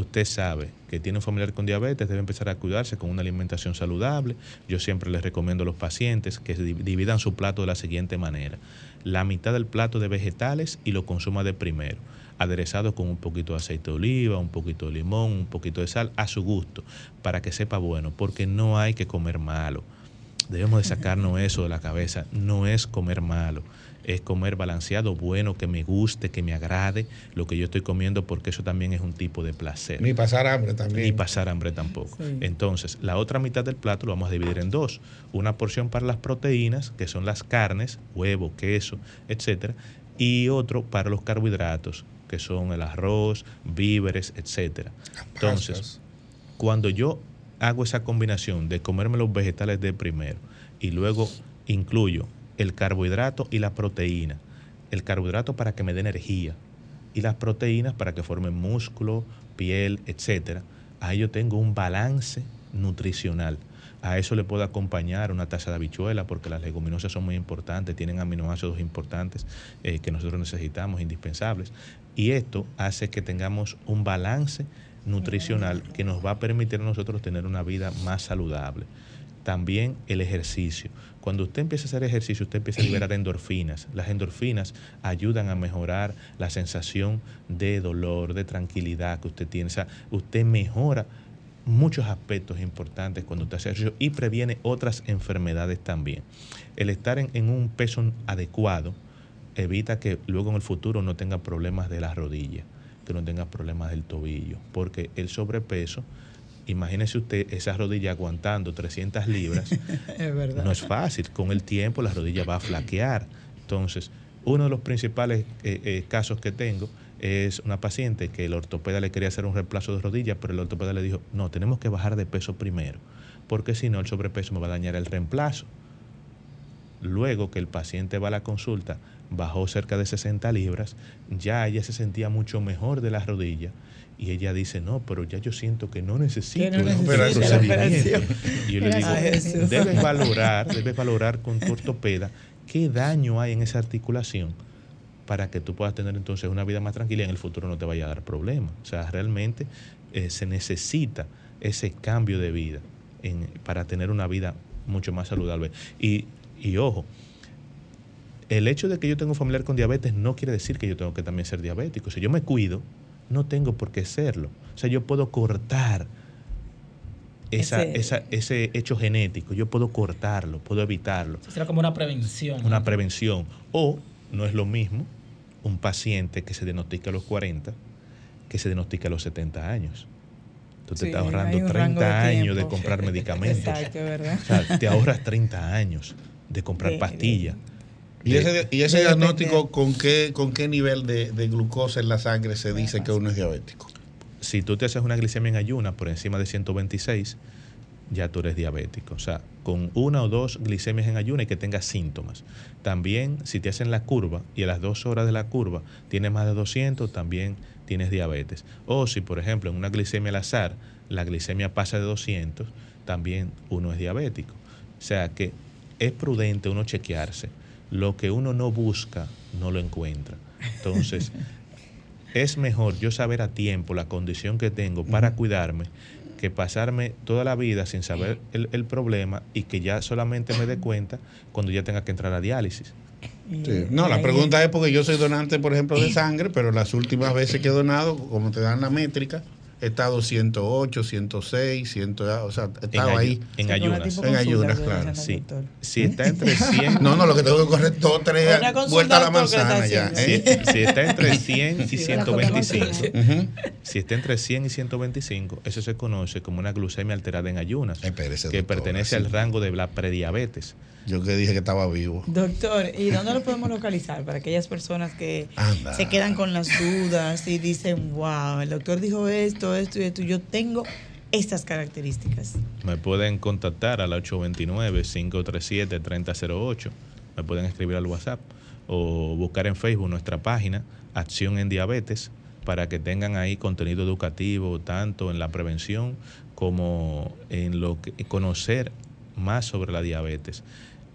S8: usted sabe que tiene un familiar con diabetes, debe empezar a cuidarse con una alimentación saludable. Yo siempre les recomiendo a los pacientes que di- dividan su plato de la siguiente manera. La mitad del plato de vegetales y lo consuma de primero, aderezado con un poquito de aceite de oliva, un poquito de limón, un poquito de sal, a su gusto, para que sepa bueno, porque no hay que comer malo. Debemos de sacarnos eso de la cabeza. No es comer malo, es comer balanceado, bueno, que me guste, que me agrade lo que yo estoy comiendo, porque eso también es un tipo de placer.
S5: Ni pasar hambre también.
S8: Ni pasar hambre tampoco.
S5: Sí.
S8: Entonces, la otra mitad del plato lo vamos a dividir en dos. Una porción para las proteínas, que son las carnes, huevo, queso, etcétera, y otro para los carbohidratos, que son el arroz, víveres, etcétera. Entonces, cuando yo hago esa combinación de comerme los vegetales de primero y luego incluyo el carbohidrato y la proteína, el carbohidrato para que me dé energía y las proteínas para que formen músculo, piel, etcétera, ahí yo tengo un balance nutricional. A eso le puedo acompañar una taza de habichuela porque las leguminosas son muy importantes, tienen aminoácidos importantes eh, que nosotros necesitamos, indispensables. Y esto hace que tengamos un balance nutricional que nos va a permitir a nosotros tener una vida más saludable. También el ejercicio. Cuando usted empieza a hacer ejercicio, usted empieza a liberar endorfinas. Las endorfinas ayudan a mejorar la sensación de dolor, de tranquilidad que usted tiene. O sea, usted mejora muchos aspectos importantes cuando usted hace ejercicio y previene otras enfermedades también. El estar en, en un peso adecuado evita que luego en el futuro no tenga problemas de las rodillas, que no tenga problemas del tobillo, porque el sobrepeso, imagínese usted esas rodillas aguantando 300 libras,
S2: Es verdad.
S8: no es fácil. Con el tiempo la rodilla va a flaquear. Entonces, uno de los principales eh, eh, casos que tengo es una paciente que el ortopeda le quería hacer un reemplazo de rodilla, pero el ortopeda le dijo, no, tenemos que bajar de peso primero, porque si no el sobrepeso me va a dañar el reemplazo. Luego que el paciente va a la consulta, bajó cerca de 60 libras, ya ella se sentía mucho mejor de las rodillas y ella dice, no, pero ya yo siento que no necesito
S2: no
S8: ese
S2: necesita la
S8: procedimiento".
S2: operación.
S8: Y yo le digo, debes valorar, debes valorar con tu ortopeda qué daño hay en esa articulación para que tú puedas tener entonces una vida más tranquila y en el futuro no te vaya a dar problemas. O sea, realmente eh, se necesita ese cambio de vida en- para tener una vida mucho más saludable. Y, y ojo, el hecho de que yo tengo un familiar con diabetes no quiere decir que yo tengo que también ser diabético. Si yo me cuido, no tengo por qué serlo. O sea, yo puedo cortar esa,
S13: Ese-
S8: esa- ese hecho genético, yo puedo cortarlo, puedo evitarlo
S13: Será como una prevención.
S8: una prevención. O no es lo mismo un paciente que se diagnostica a los 40 que se diagnostica a los 70 años. Tú te
S2: Sí,
S8: estás ahorrando
S2: un
S8: 30
S2: rango de
S8: años de comprar medicamentos.
S2: Exacto, ¿verdad?
S8: O sea, te ahorras 30 años de comprar pastillas.
S5: ¿Y ese, y ese diagnóstico con qué, con qué nivel de, de glucosa en la sangre se dice que uno es diabético?
S8: si tú te haces una glicemia en ayuna por encima de 126, ya tú eres diabético. O sea, con una o dos glicemias en ayuna y que tengas síntomas. También, si te hacen la curva y a las dos horas de la curva tienes más de 200, también tienes diabetes. O si, por ejemplo, en una glicemia al azar, la glicemia pasa de 200, también uno es diabético. O sea que es prudente uno chequearse. Lo que uno no busca, no lo encuentra. Entonces, es mejor yo saber a tiempo la condición que tengo para cuidarme que pasarme toda la vida sin saber el, el problema y que ya solamente me dé cuenta cuando ya tenga que entrar a diálisis.
S5: Sí. No, la pregunta es porque yo soy donante, por ejemplo, de sangre, pero las últimas veces que he donado, como te dan la métrica, he estado 108, 106, 100, o sea, he estado
S8: ayu-
S5: ahí.
S8: en ayunas.
S5: En ayunas, claro.
S8: Sí. Si está entre 100.
S5: No, no, lo que tengo que correr dos, tres vueltas a la
S2: que
S5: manzana ya. ¿eh?
S8: Si, si está entre 100 y
S2: Sí,
S8: 125,
S5: Ujú.
S8: si está entre 100 y 125, eso se conoce como una glucemia alterada en ayunas, que
S5: doctor,
S8: pertenece al rango de la prediabetes.
S5: Yo que dije que estaba vivo.
S2: Doctor, ¿y dónde lo podemos localizar para aquellas personas que
S5: Anda.
S2: se quedan con las dudas y dicen, wow, el doctor dijo esto, esto y esto, yo tengo estas características?
S8: Me pueden contactar al 829-537-3008. Me pueden escribir al WhatsApp o buscar en Facebook nuestra página Acción en Diabetes para que tengan ahí contenido educativo tanto en la prevención como en lo que conocer más sobre la diabetes.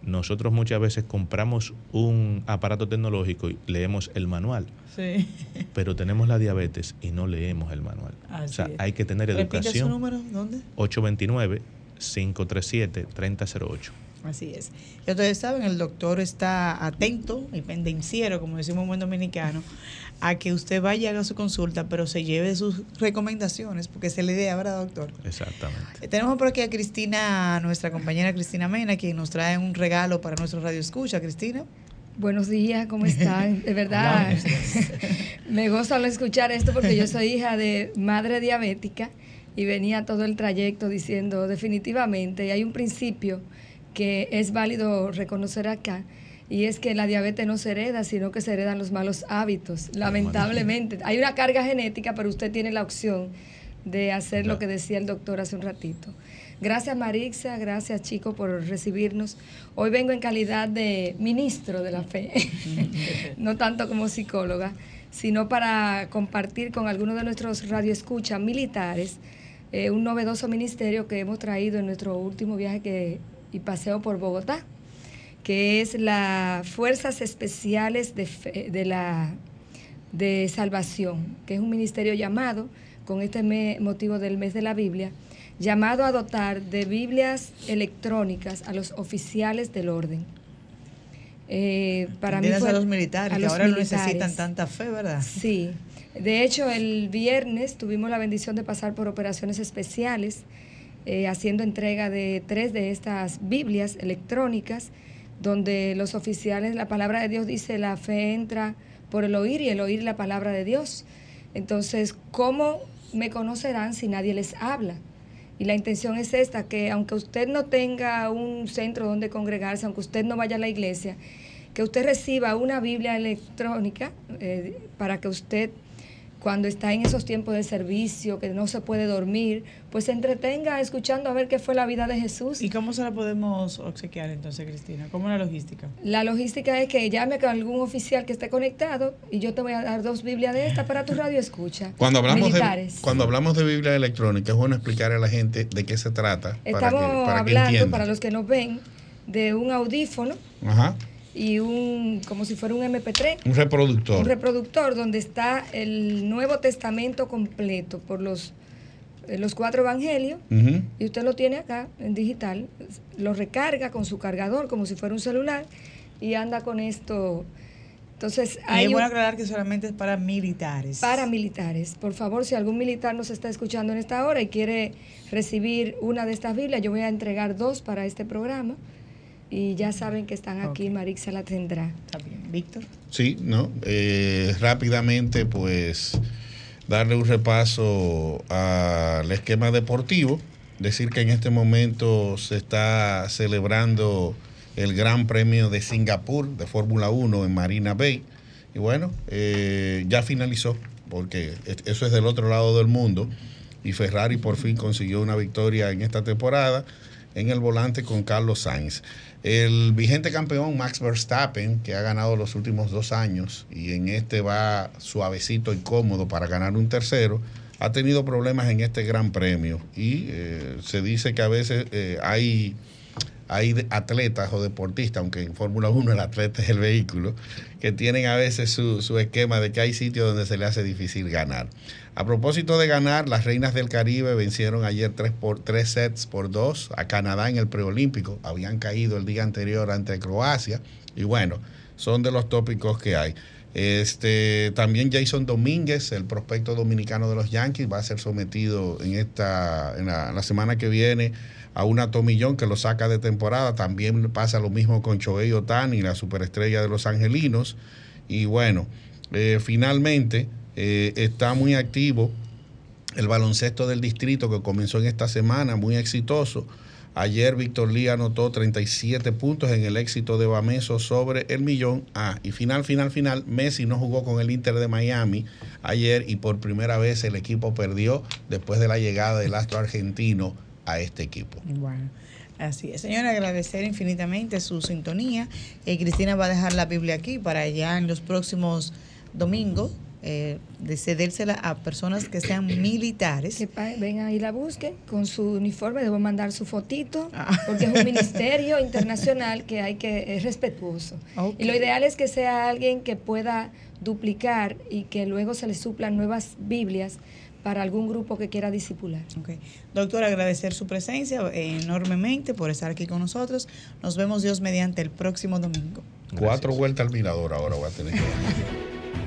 S8: Nosotros muchas veces compramos un aparato tecnológico y leemos el manual.
S2: Sí.
S8: Pero tenemos la diabetes y no leemos el manual.
S2: Así
S8: o sea,
S2: es.
S8: hay que tener educación.
S2: su número, ¿dónde?
S8: 829-537-3008.
S2: Así es. Y ustedes saben, el doctor está atento y pendenciero, como decimos en buen dominicano, a que usted vaya haga su consulta, pero se lleve sus recomendaciones, porque esa es la idea, ¿verdad, doctor?
S8: Exactamente.
S2: Eh, Tenemos por aquí a Cristina, nuestra compañera Cristina Mena, quien nos trae un regalo para nuestro radio escucha. Cristina.
S13: Buenos días, ¿cómo están? De verdad, me goza al escuchar esto porque yo soy hija de madre diabética y venía todo el trayecto diciendo definitivamente, y hay un principio que es válido reconocer acá, y es que la diabetes no se hereda, sino que se heredan los malos hábitos. Lamentablemente, hay una carga genética, pero usted tiene la opción de hacer lo que decía el doctor hace un ratito. Gracias Marixa, gracias chicos por recibirnos. Hoy vengo en calidad de ministro de la fe, no tanto como psicóloga, sino para compartir con algunos de nuestros radioescuchas militares eh, un novedoso ministerio que hemos traído en nuestro último viaje que, y paseo por Bogotá, que es las Fuerzas Especiales de, Fe- de la de Salvación, que es un ministerio llamado, con este me- motivo del mes de la Biblia, llamado a dotar de Biblias electrónicas a los oficiales del orden. Eh, para mí fue-
S2: a los militares,
S13: a
S2: que
S13: los
S2: ahora no necesitan tanta fe, ¿verdad?
S13: Sí. De hecho, el viernes tuvimos la bendición de pasar por operaciones especiales, eh, haciendo entrega de tres de estas Biblias electrónicas, donde los oficiales, la palabra de Dios dice, la fe entra por el oír y el oír la palabra de Dios. Entonces, ¿cómo me conocerán si nadie les habla? Y la intención es esta, que aunque usted no tenga un centro donde congregarse, aunque usted no vaya a la iglesia, que usted reciba una Biblia electrónica eh, para que usted, cuando está en esos tiempos de servicio, que no se puede dormir, pues se entretenga escuchando a ver qué fue la vida de Jesús.
S2: ¿Y cómo se la podemos obsequiar entonces, Cristina? ¿Cómo es la logística?
S13: La logística es que llame con algún oficial que esté conectado y yo te voy a dar dos Biblias de estas para tu radio escucha.
S5: Cuando hablamos, de,
S13: Militares.
S5: cuando hablamos de Biblia electrónica, es bueno explicar a la gente de qué se trata.
S13: Estamos
S5: para que, para que
S13: hablando, para los que nos ven, de un audífono
S5: Ajá.
S13: Y un, como si fuera un MP3.
S5: Un reproductor.
S13: Un reproductor donde está el Nuevo Testamento completo por los, eh, los cuatro evangelios y usted lo tiene acá en digital, lo recarga con su cargador como si fuera un celular y anda con esto. Entonces,
S2: Y
S13: hay
S2: es bueno aclarar que solamente es para militares.
S13: paramilitares. Por favor, si algún militar nos está escuchando en esta hora y quiere recibir una de estas Biblias, yo voy a entregar dos para este programa. Y ya saben que están aquí, Marixa la tendrá.
S2: Está bien. Víctor.
S5: Sí, ¿no? Eh, rápidamente, pues, darle un repaso al esquema deportivo. Decir que en este momento se está celebrando el Gran Premio de Singapur de Fórmula 1 en Marina Bay. Y bueno, eh, ya finalizó, porque es- eso es del otro lado del mundo. Y Ferrari por fin consiguió una victoria en esta temporada en el volante con Carlos Sainz. El vigente campeón Max Verstappen, que ha ganado los últimos dos años y en este va suavecito y cómodo para ganar un tercero, ha tenido problemas en este gran premio. Y eh, se dice que a veces eh, hay, hay atletas o deportistas, aunque en Fórmula 1 el atleta es el vehículo, que tienen a veces su, su esquema de que hay sitios donde se le hace difícil ganar. A propósito de ganar, las Reinas del Caribe vencieron ayer tres, por, tres sets por dos a Canadá en el preolímpico. Habían caído el día anterior ante Croacia. Y bueno, son de los tópicos que hay. Este, también Jason Domínguez, el prospecto dominicano de los Yankees, va a ser sometido en esta, en la, semana que viene a una tomillón que lo saca de temporada. También pasa lo mismo con Shohei Otani, la superestrella de los Angelinos. Y bueno, eh, finalmente eh, está muy activo el baloncesto del distrito que comenzó en esta semana, muy exitoso. Ayer Víctor Lee anotó 37 puntos en el éxito de Bameso sobre el millón A. Y final, final, final, Messi no jugó con el Inter de Miami ayer y por primera vez el equipo perdió después de la llegada del astro argentino a este equipo.
S2: Bueno. Así es, señora, agradecer infinitamente su sintonía. Eh, Cristina va a dejar la Biblia aquí para ya en los próximos domingos eh, de cedérsela a personas que sean militares.
S13: Que vengan y la busquen con su uniforme, debo mandar su fotito, ah. porque es un ministerio internacional que hay que, es respetuoso. Y lo ideal es que sea alguien que pueda duplicar y que luego se le suplan nuevas Biblias para algún grupo que quiera discipular.
S2: Okay. Doctor, agradecer su presencia enormemente por estar aquí con nosotros. Nos vemos Dios mediante el próximo domingo.
S5: Cuatro vueltas al mirador ahora voy a tener que